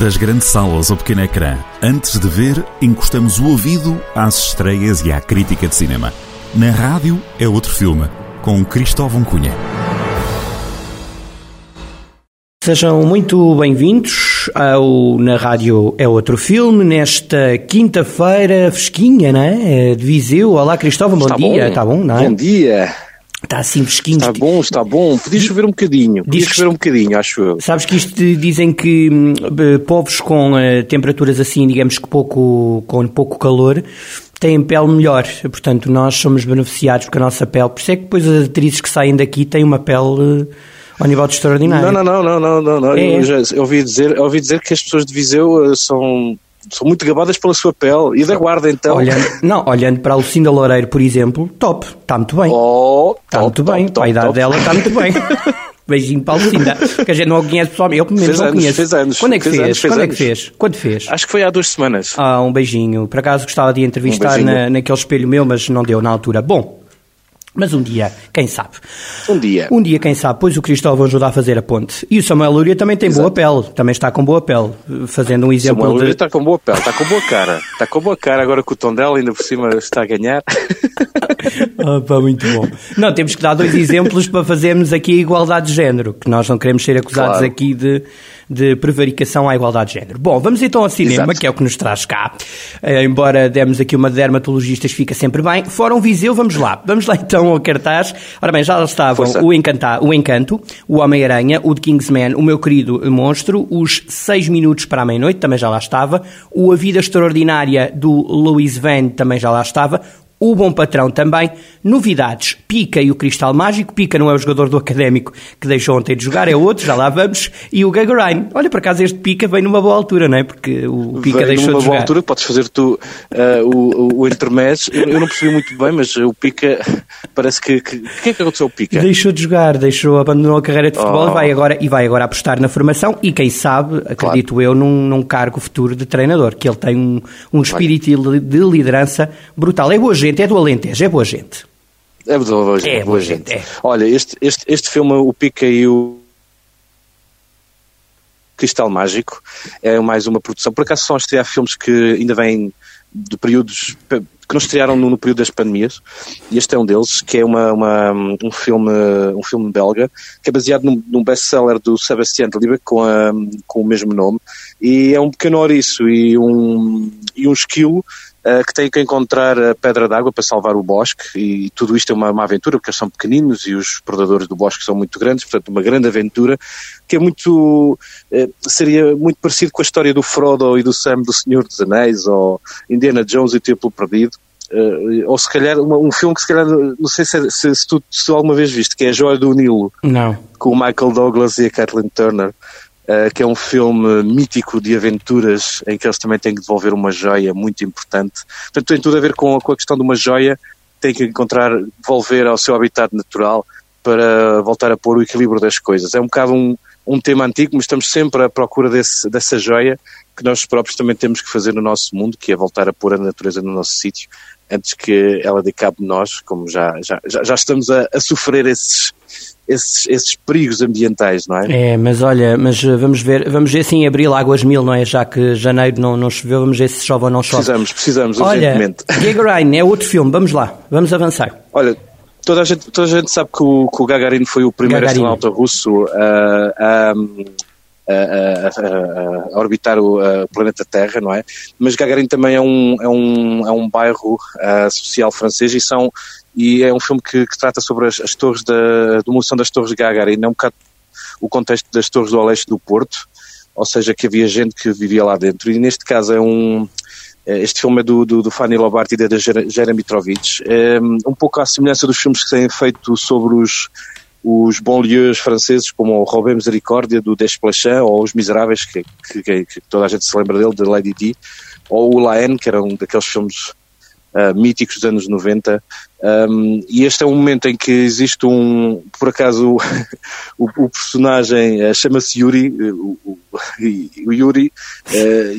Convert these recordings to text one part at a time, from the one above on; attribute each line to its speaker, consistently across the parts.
Speaker 1: Das grandes salas ao pequeno ecrã, antes de ver, encostamos o ouvido às estreias e à crítica de cinema. Na rádio é outro filme, com Cristóvão Cunha.
Speaker 2: Sejam muito bem-vindos ao Na Rádio é Outro Filme, nesta quinta-feira fresquinha, não é? De Viseu. Olá, Cristóvão, bom
Speaker 3: Está
Speaker 2: dia.
Speaker 3: bom.
Speaker 2: Está bom, não é?
Speaker 3: Bom dia.
Speaker 2: Está assim fresquinho.
Speaker 3: Está bom, está bom. Podia chover um bocadinho. Podia
Speaker 2: Diz
Speaker 3: chover um bocadinho, acho eu.
Speaker 2: Sabes que isto dizem que eh, povos com eh, temperaturas assim, digamos que pouco, com pouco calor, têm pele melhor. Portanto, nós somos beneficiados com a nossa pele. Por isso é que depois as atrizes que saem daqui têm uma pele eh, ao nível de extraordinário.
Speaker 3: Não, não, não, não, não, não.
Speaker 2: É.
Speaker 3: Eu, já, eu ouvi dizer, eu ouvi dizer que as pessoas de Viseu são, são muito gabadas pela sua pele. E da guarda, então.
Speaker 2: Olhando, não, olhando para a Lucinda Loureiro, por exemplo, top, está muito bem.
Speaker 3: Oh,
Speaker 2: Está muito
Speaker 3: top,
Speaker 2: bem,
Speaker 3: top,
Speaker 2: a idade
Speaker 3: top.
Speaker 2: dela está muito bem. Beijinho para a Lucinda. Que a gente não a conhece pessoalmente, eu pelo menos não
Speaker 3: anos,
Speaker 2: conheço.
Speaker 3: fez anos,
Speaker 2: Quando é que
Speaker 3: fez
Speaker 2: fez?
Speaker 3: anos, fez
Speaker 2: Quando é que fez? Quando fez?
Speaker 3: Acho que foi há duas semanas.
Speaker 2: Ah, um beijinho. Por acaso gostava de entrevistar
Speaker 3: Um
Speaker 2: na, naquele espelho meu, mas não deu na altura. Bom, mas um dia, quem sabe?
Speaker 3: Um dia.
Speaker 2: Um dia, quem sabe? Pois o Cristóvão ajuda a fazer a ponte. E o Samuel Lúria também tem boa pele. Também está com boa pele. Fazendo um exemplo
Speaker 3: Samuel Lúria
Speaker 2: de...
Speaker 3: está com boa pele, está com boa cara. Está com boa cara agora que o tom dela ainda por cima está a ganhar.
Speaker 2: Ah, pá, muito bom. Não, temos que dar dois exemplos para fazermos aqui a igualdade de género, que nós não queremos ser acusados
Speaker 3: Claro.
Speaker 2: aqui de, de prevaricação à igualdade de género. Bom, vamos então ao cinema,
Speaker 3: Exato.
Speaker 2: que é o que nos traz cá. Eh, embora demos aqui uma de dermatologistas, fica sempre bem. Fórum Viseu, vamos lá. Vamos lá então ao cartaz. Ora bem, já lá estavam
Speaker 3: Força.
Speaker 2: o, Encanta, o Encanto, o Homem-Aranha, o de Kingsman, o meu querido monstro, os 6 minutos para a meia-noite, também já lá estava, o A Vida Extraordinária do Louis Van, também já lá estava, o Bom Patrão também. Novidades: Pica e o Cristal Mágico. Pica não é o jogador do Académico que deixou ontem de jogar, é outro, já lá vamos. E o Gagarin. Olha, por acaso este Pica vem numa boa altura, não é? Porque o Pica
Speaker 3: Vem
Speaker 2: deixou
Speaker 3: numa
Speaker 2: de
Speaker 3: boa
Speaker 2: jogar.
Speaker 3: altura, podes fazer tu eh, o, o, o intermédio. Eu, eu não percebi muito bem, mas o Pica parece que. que- O que é que aconteceu ao Pica?
Speaker 2: Deixou de jogar, deixou, abandonou a carreira de futebol
Speaker 3: Oh.
Speaker 2: e, vai agora, e vai agora apostar na formação e quem sabe, acredito eu, num, num cargo futuro de treinador, que ele tem um, um espírito de de liderança brutal. É boa gente, é do Alentejo, é boa gente.
Speaker 3: É boa gente.
Speaker 2: É,
Speaker 3: boa
Speaker 2: boa
Speaker 3: gente.
Speaker 2: gente, é.
Speaker 3: Olha, este, este, este filme, o Pica e o Cristal Mágico, é mais uma produção. Por acaso são a estrear filmes que ainda vêm de períodos pe- que não estrearam no, no período das pandemias, e este é um deles, que é uma, uma- um, filme, um filme belga, que é baseado num, num best-seller do Sebastian Liebig com, a- com o mesmo nome, e é um pequeno ouriço e um, e um esquilo que tem que encontrar a pedra d'água para salvar o bosque. E tudo isto é uma, uma aventura porque eles são pequeninos e os predadores do bosque são muito grandes, portanto uma grande aventura que é muito eh, seria muito parecido com a história do Frodo e do Sam do Senhor dos Anéis ou Indiana Jones e o Templo Perdido. Eh, ou se calhar uma- um filme que se calhar não sei se, se, se tu, se alguma vez viste que é a Joia do Nilo
Speaker 2: Não.
Speaker 3: com o Michael Douglas e a Kathleen Turner, eh, que é um filme mítico de aventuras em que eles também têm que devolver uma joia muito importante. Portanto, tem tudo a ver com, com a questão de uma joia, tem que encontrar, devolver ao seu habitat natural para voltar a pôr o equilíbrio das coisas. É um bocado um, um tema antigo, mas estamos sempre à procura desse, dessa joia que nós próprios também temos que fazer no nosso mundo, que é voltar a pôr a natureza no nosso sítio, antes que ela dê cabo de nós, como já, já, já, estamos a, a sofrer esses, esses, esses perigos ambientais, não é?
Speaker 2: É, mas olha, mas uh, vamos ver, vamos ver se em abril águas mil, não é? Já que janeiro não, não choveu, vamos ver se chove ou não chove.
Speaker 3: Precisamos, precisamos,
Speaker 2: Olha,
Speaker 3: urgentemente.
Speaker 2: Gagarin é outro filme, vamos lá, vamos avançar.
Speaker 3: Olha, toda a gente, toda a gente sabe que o, que o Gagarin foi o primeiro
Speaker 2: Gagarin.
Speaker 3: astronauta russo a, a, a- a- orbitar o planeta Terra, não é? Mas Gagarin também é um, é um, é um bairro social francês e são e é um filme que, que trata sobre as, as torres da demolição das torres de Gagarin, é um bocado o contexto das torres do Oeste do Porto, ou seja, que havia gente que vivia lá dentro. E neste caso é um. eh, Este filme é do, do, do Fanny Lobart e da Jera Mitrovic. É um pouco à semelhança dos filmes que têm feito sobre os, os banlieues franceses, como o Robé Misericórdia, do Desplechin, ou Os Miseráveis, que, que, que- toda a gente se lembra dele, de Lady Di, ou o La Haine, que era um daqueles filmes ah, míticos dos anos 90. Um, e este é um momento em que existe um, por acaso, o, o personagem eh, chama-se Yuri, eh, o, o- Yuri,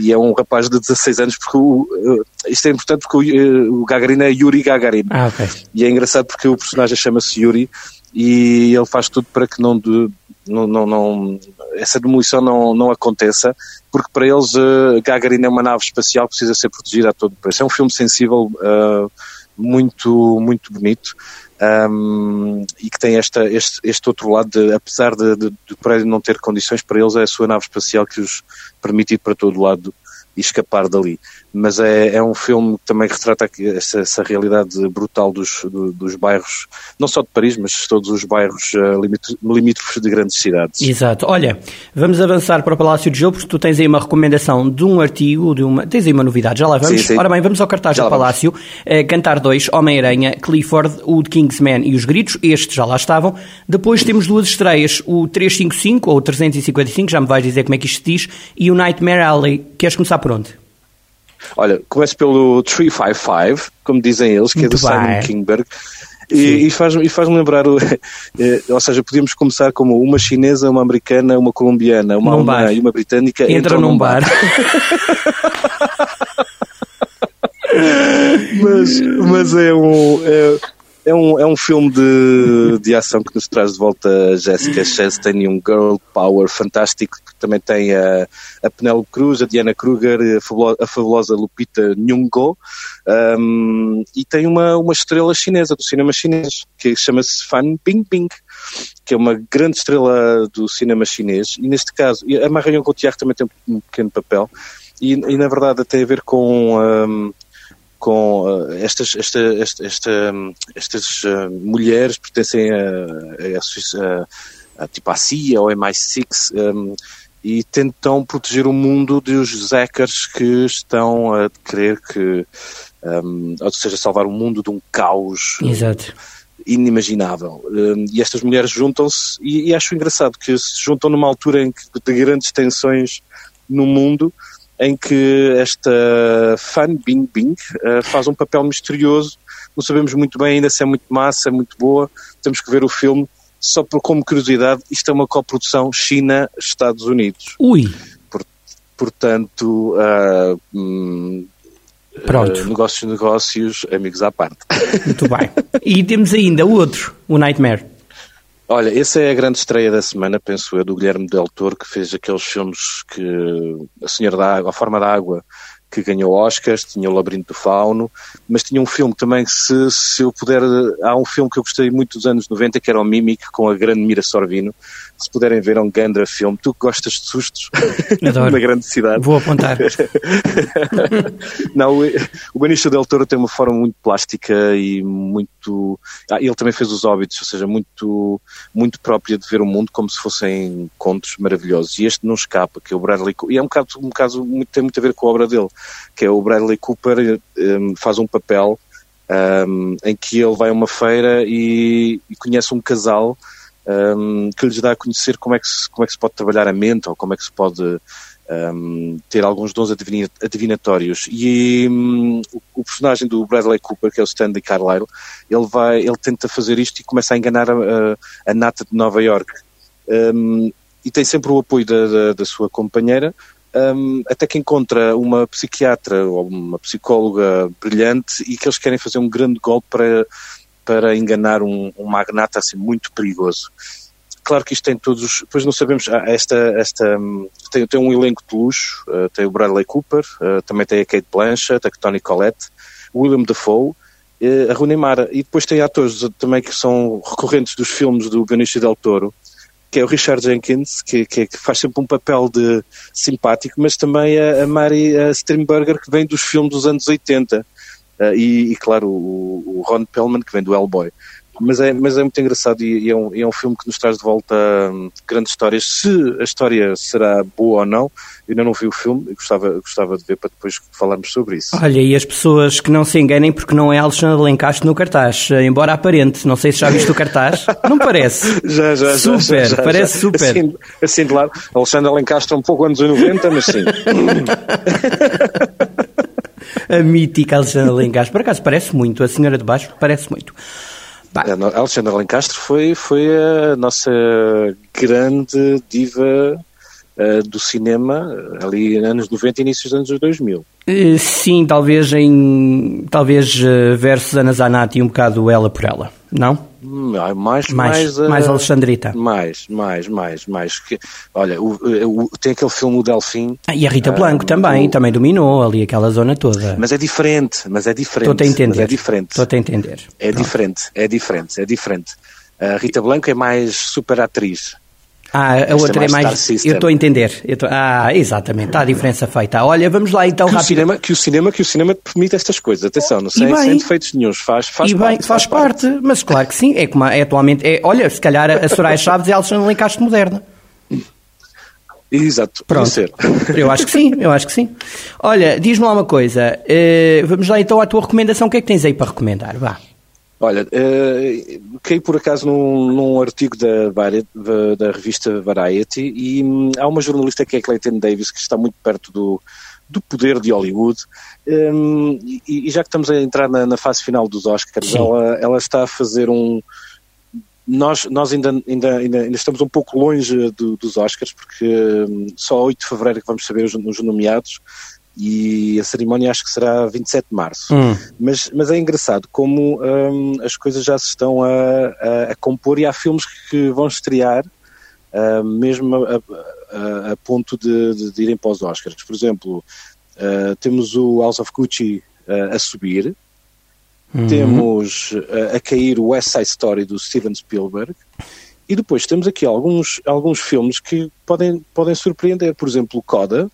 Speaker 3: e é um rapaz de 16 anos, porque o, isto é importante porque o, Gagarin é Yuri Gagarin.
Speaker 2: Ah, ok.
Speaker 3: E é engraçado porque o personagem chama-se Yuri e ele faz tudo para que não, de- não, não, não, essa demolição não, não aconteça, porque para eles uh, Gagarin é uma nave espacial que precisa ser protegida a todo preço. É um filme sensível, uh, muito, muito bonito. Um, e que tem esta, este, este outro lado, de, apesar de, de, de prédio não ter condições, para eles é a sua nave espacial que os permite ir para todo lado e escapar dali. Mas é, é um filme que também retrata essa, essa realidade brutal dos, do, dos bairros, não só de Paris, mas de todos os bairros uh, limítrofes de grandes cidades.
Speaker 2: Exato. Olha, vamos avançar para o Palácio de Gelo, porque tu tens aí uma recomendação de um artigo, de uma, tens aí uma novidade, já lá vamos. Sim, sim. Ora bem, vamos ao cartaz já do Palácio. Uh, Cantar 2, Homem-Aranha, Clifford, o de Kingsman e os Gritos, estes já lá estavam. Depois temos duas estreias, o 355 ou 355, já me vais dizer como é que isto se diz, e o Nightmare Alley. Queres começar por onde?
Speaker 3: Olha, começo pelo 355, como dizem eles, que Muito é do bem. Simon Kingberg. E, e faz-me faz lembrar, o, eh, ou seja, podíamos começar como uma chinesa, uma americana, uma colombiana, uma alemã e uma britânica
Speaker 2: Entra entram num bar. bar.
Speaker 3: mas, mas é um. É, é um, é um filme de, de ação que nos traz de volta a Jessica Chastain e um girl power fantástico que também tem a, a Penélope Cruz, a Diana Kruger, a fabulosa, a fabulosa Lupita Nyong'o um, e tem uma, uma estrela chinesa, do cinema chinês, que chama-se Fan Bingbing, que é uma grande estrela do cinema chinês. E neste caso, a Marion Cotillard também tem um pequeno papel. E, e na verdade tem a ver com... Um, com uh, estas, esta, esta, esta, estas uh, mulheres pertencem a, a, a, a, tipo a CIA ou MI6 um, e tentam proteger o mundo dos hackers que estão a querer que, um, ou seja, salvar o mundo de um caos
Speaker 2: Exato.
Speaker 3: inimaginável. Um, e estas mulheres juntam-se e, e, acho engraçado que se juntam numa altura em que de grandes tensões no mundo em que esta Fan Bing Bing uh, faz um papel misterioso. Não sabemos muito bem ainda se é muito massa, é muito boa. Temos que ver o filme. Só por, como curiosidade, isto é uma coprodução China-Estados Unidos.
Speaker 2: Ui!
Speaker 3: Por, portanto, uh, hum,
Speaker 2: Pronto.
Speaker 3: Uh, negócios, negócios, amigos à parte.
Speaker 2: Muito bem. E temos ainda o outro, o Nightmare.
Speaker 3: Olha, essa é a grande estreia da semana, penso eu, do Guilherme Del Toro, que fez aqueles filmes que A Senhora da Água, A Forma da Água, que ganhou Oscars, tinha o Labirinto do Fauno, mas tinha um filme também que se, se eu puder, há um filme que eu gostei muito dos anos 90 que era o Mimic, com a grande Mira Sorvino, se puderem ver é um grande filme, tu que gostas de sustos
Speaker 2: Adoro.
Speaker 3: na grande cidade.
Speaker 2: Vou apontar.
Speaker 3: Não, o, Benício Del Toro tem uma forma muito plástica e muito, ah, ele também fez os Hobbits, ou seja, muito, muito própria de ver o mundo como se fossem contos maravilhosos, e este não escapa, que é o Bradley e é um caso, um caso muito, tem muito a ver com a obra dele, que é o Bradley Cooper um, faz um papel um, em que ele vai a uma feira e, e conhece um casal um, que lhes dá a conhecer como é, que se, como é que se pode trabalhar a mente ou como é que se pode um, ter alguns dons adivinatórios. E um, o, personagem do Bradley Cooper, que é o Stanley Carlyle, ele, vai, ele tenta fazer isto e começa a enganar a, a, a nata de Nova York. e tem sempre o apoio da, da, da sua companheira, um, até que encontra uma psiquiatra ou uma psicóloga brilhante e que eles querem fazer um grande golpe para, para enganar um, um magnata assim muito perigoso. Claro que isto tem todos os. Depois não sabemos. Ah, esta, esta, tem, tem um elenco de luxo. Uh, tem o Bradley Cooper, uh, também tem a Kate Blanchett, a Tony Collette, William Dafoe, uh, a Rooney Mara. E depois tem atores também que são recorrentes dos filmes do Benicio del Toro, que é o Richard Jenkins, que, que, que, faz sempre um papel de simpático, mas também a, a Mary a Strimberger, que vem dos filmes dos anos 80, uh, e, e, claro, o, o, Ron Pellman, que vem do Hellboy. Mas é, mas é muito engraçado e, e é, um, é um filme que nos traz de volta um, grandes histórias. Se a história será boa ou não, eu ainda não vi o filme, gostava, gostava de ver para depois falarmos sobre isso.
Speaker 2: Olha, e as pessoas que não se enganem porque não é Alexandre Lencastre no cartaz, embora aparente, não sei se já viste o cartaz, não parece?
Speaker 3: já, já,
Speaker 2: super,
Speaker 3: já, já,
Speaker 2: parece já. super.
Speaker 3: Assim, assim de lado, Alexandre Lencastre é um pouco anos 90, mas sim.
Speaker 2: a mítica Alexandra Lencastre. Por acaso parece muito, a senhora de baixo parece muito.
Speaker 3: A Alexandra Lencastre foi, foi a nossa grande diva uh, do cinema ali anos 90 e inícios dos anos 2000.
Speaker 2: Uh, sim, talvez em talvez uh, versus Ana Zanatti um bocado ela por ela, não?
Speaker 3: Mais,
Speaker 2: mais, mais, uh, mais Alexandrita.
Speaker 3: Mais, mais, mais, mais. Que, olha, o, o, tem aquele filme O Delfim.
Speaker 2: Ah, e a Rita Blanco uh, também, o, também dominou ali aquela zona toda.
Speaker 3: Mas é diferente, mas é diferente.
Speaker 2: Estou a entender.
Speaker 3: é diferente.
Speaker 2: Estou a entender.
Speaker 3: É Pronto. diferente, é diferente, é diferente. A Rita Blanco é mais super atriz.
Speaker 2: Ah, a outra é mais. eu estou a entender. Tô... Ah, exatamente. Está a diferença feita. Olha, vamos lá então
Speaker 3: que
Speaker 2: rápido.
Speaker 3: O cinema, que, o cinema, que o cinema permite estas coisas. Atenção, não sei, sem defeitos nenhums. Faz, faz
Speaker 2: e. Bem, faz, faz parte. parte. Mas claro que sim. É como é atualmente. É, olha, se calhar a Soraya Chaves é a Alexandre Lencastre moderna.
Speaker 3: Exato, ser.
Speaker 2: Eu acho que sim, eu acho que sim. Olha, diz-me lá uma coisa. Uh, vamos lá então à tua recomendação. O que é que tens aí para recomendar? Vá.
Speaker 3: Olha, uh, caí por acaso num, num artigo da, da, revista Variety e hum, há uma jornalista que é Clayton Davis que está muito perto do, do poder de Hollywood um, e, e, já que estamos a entrar na, na fase final dos Oscars, ela, ela, está a fazer um... Nós, nós ainda, ainda, ainda, ainda estamos um pouco longe do, dos Oscars porque um, só 8 de Fevereiro que vamos saber os, os nomeados e a cerimónia acho que será 27 de março.
Speaker 2: Hum.
Speaker 3: Mas, mas é engraçado como um, as coisas já se estão a, a, a, compor e há filmes que vão estrear uh, mesmo a, a, a ponto de, de, de, irem para os Oscars. Por exemplo, uh, temos o House of Gucci uh, a subir, uhum. temos a cair o West Side Story do Steven Spielberg. E depois temos aqui alguns, alguns filmes que podem, podem surpreender. Por exemplo, Coda,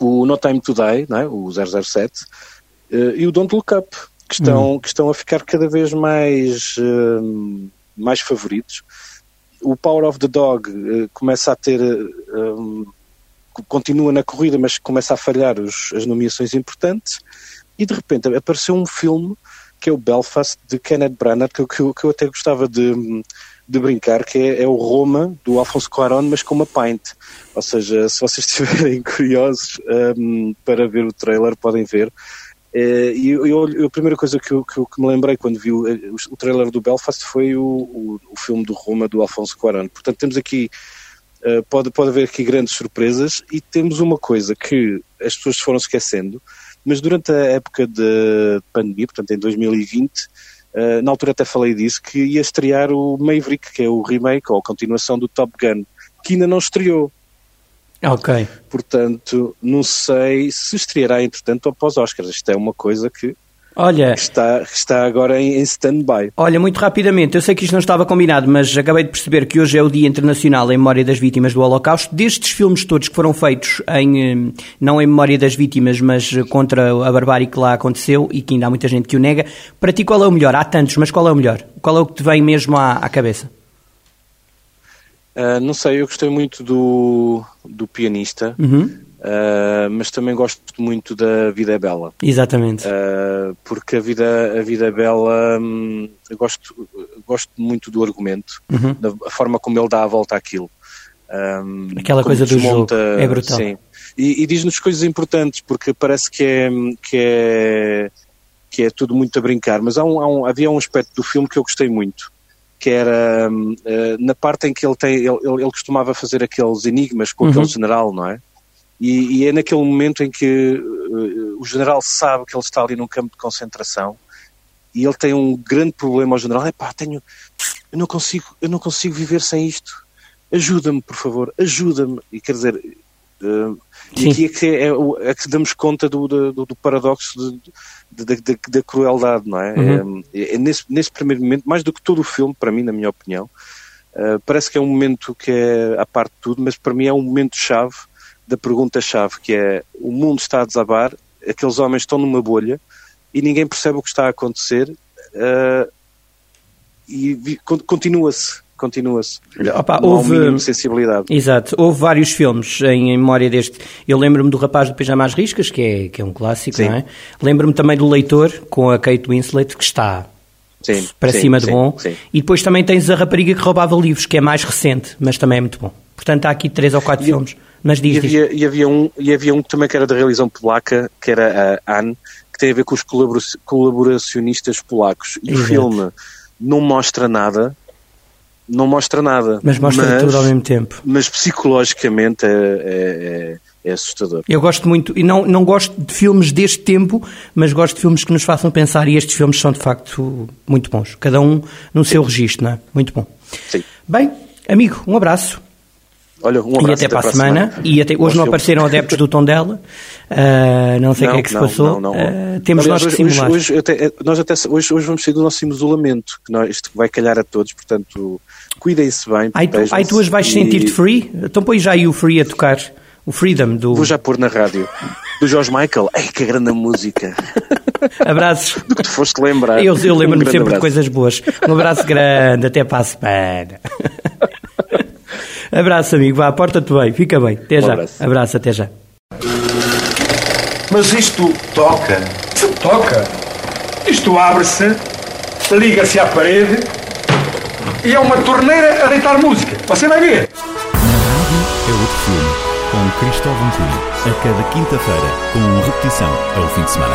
Speaker 3: o No Time Today, não é? o 007, uh, eh, e o Don't Look Up, que estão, hum. que estão a ficar cada vez mais, uh, mais favoritos. O Power of the Dog uh, começa a ter. Um, continua na corrida, mas começa a falhar os, as nomeações importantes. E de repente apareceu um filme que é o Belfast de Kenneth Branagh, que, que, que eu até gostava de de brincar, que é, é, o Roma do Alfonso Cuarón, mas com uma pint. Ou seja, se vocês estiverem curiosos um, para ver o trailer, podem ver. Eh, e eu, eu, a primeira coisa que, eu, que, que, me lembrei quando vi o, o trailer do Belfast foi o, o, o, filme do Roma do Alfonso Cuarón. Portanto, temos aqui, uh, pode, pode haver aqui grandes surpresas e temos uma coisa que as pessoas foram esquecendo, mas durante a época de pandemia, portanto em 2020, Uh, na altura até falei disso, que ia estrear o Maverick, que é o remake ou a continuação do Top Gun, que ainda não estreou.
Speaker 2: Ok.
Speaker 3: Portanto, não sei se estreará entretanto após Oscars. Isto é uma coisa que
Speaker 2: Olha,
Speaker 3: está, está agora em, em stand-by.
Speaker 2: Olha, muito rapidamente, eu sei que isto não estava combinado, mas acabei de perceber que hoje é o Dia Internacional em Memória das Vítimas do Holocausto. Destes filmes todos que foram feitos, em, eh, não em memória das vítimas, mas contra a barbárie que lá aconteceu e que ainda há muita gente que o nega, para ti qual é o melhor? Há tantos, mas qual é o melhor? Qual é o que te vem mesmo à, à cabeça?
Speaker 3: Uh, não sei, eu gostei muito do, do pianista.
Speaker 2: Uhum.
Speaker 3: Uh, mas também gosto muito da Vida é Bela.
Speaker 2: Exatamente.
Speaker 3: Uh, porque a Vida, a vida é Bela, hum, gosto, gosto muito do argumento,
Speaker 2: uhum.
Speaker 3: da forma como ele dá a volta àquilo.
Speaker 2: Um, Aquela coisa desmonta, do jogo, é brutal.
Speaker 3: Sim. E, e diz-nos coisas importantes, porque parece que é, que é, que é tudo muito a brincar, mas há um, há um, havia um aspecto do filme que eu gostei muito, que era uh, na parte em que ele, tem, ele, ele, ele costumava fazer aqueles enigmas com uhum. aquele general, não é? E, e, é naquele momento em que uh, o general sabe que ele está ali num campo de concentração e ele tem um grande problema ao general. É pá, tenho, eu não consigo, eu não consigo viver sem isto. Ajuda-me, por favor, ajuda-me. E quer dizer, uh, e aqui é que, é, é, que damos conta do, do, do paradoxo da crueldade, não é?
Speaker 2: Uhum.
Speaker 3: É, é, nesse, nesse primeiro momento, mais do que todo o filme, para mim, na minha opinião, uh, parece que é um momento que é a parte de tudo, mas para mim é um momento-chave da pergunta-chave, que é o mundo está a desabar, aqueles homens estão numa bolha e ninguém percebe o que está a acontecer uh, e continua-se. Continua-se.
Speaker 2: Opa, houve
Speaker 3: sensibilidade.
Speaker 2: Exato. Houve vários filmes em, em memória deste. Eu lembro-me do Rapaz do Pijama às Riscas, que é, que é um clássico,
Speaker 3: sim.
Speaker 2: não é? Lembro-me também do Leitor, com a Kate Winslet, que está
Speaker 3: sim,
Speaker 2: para
Speaker 3: sim,
Speaker 2: cima de bom. E depois também tens a Rapariga que roubava livros, que é mais recente, mas também é muito bom. Portanto, há aqui três ou quatro e, filmes. Mas diz,
Speaker 3: e, havia, e, havia um, e havia um também que era da realização polaca, que era a Anne, que tem a ver com os colaboracionistas polacos. E Exato. o filme não mostra nada, não mostra nada.
Speaker 2: Mas mostra mas, tudo ao mesmo tempo.
Speaker 3: Mas psicologicamente é, é, é, é assustador.
Speaker 2: Eu gosto muito, e não, não gosto de filmes deste tempo, mas gosto de filmes que nos façam pensar, e estes filmes são de facto muito bons. Cada um no seu registro, não é? Muito bom.
Speaker 3: Sim.
Speaker 2: Bem, amigo, um abraço.
Speaker 3: Olha, um abraço,
Speaker 2: e até, para a semana. semana. E até, hoje não apareceram adeptos do tom dela. Uh, não sei o que é que se passou. Não, não, uh, temos Aliás, nós que simular.
Speaker 3: Hoje, hoje, até, nós até hoje, hoje vamos sair do nosso isolamento, que nós, isto vai calhar a todos, portanto, cuidem-se bem.
Speaker 2: Aí tu, aí tu hoje vais e... sentir-te free? Então põe já aí o free a tocar. O Freedom do.
Speaker 3: Vou já pôr na rádio. Do George Michael. Ai, que grande música.
Speaker 2: Abraços.
Speaker 3: Do que te foste lembrar.
Speaker 2: Eu, eu lembro-me um sempre abraço. de coisas boas. Um abraço grande, até para a semana. abraço, amigo. Vá, porta-te bem, fica bem. Até um já. Abraço. abraço, até já.
Speaker 4: Mas isto toca. Se toca. Isto abre-se, liga-se à parede e é uma torneira a deitar música. Você vai ver.
Speaker 1: Na rádio é outro filme com Cristóvão Cunha, a cada quinta-feira, com repetição ao fim de semana.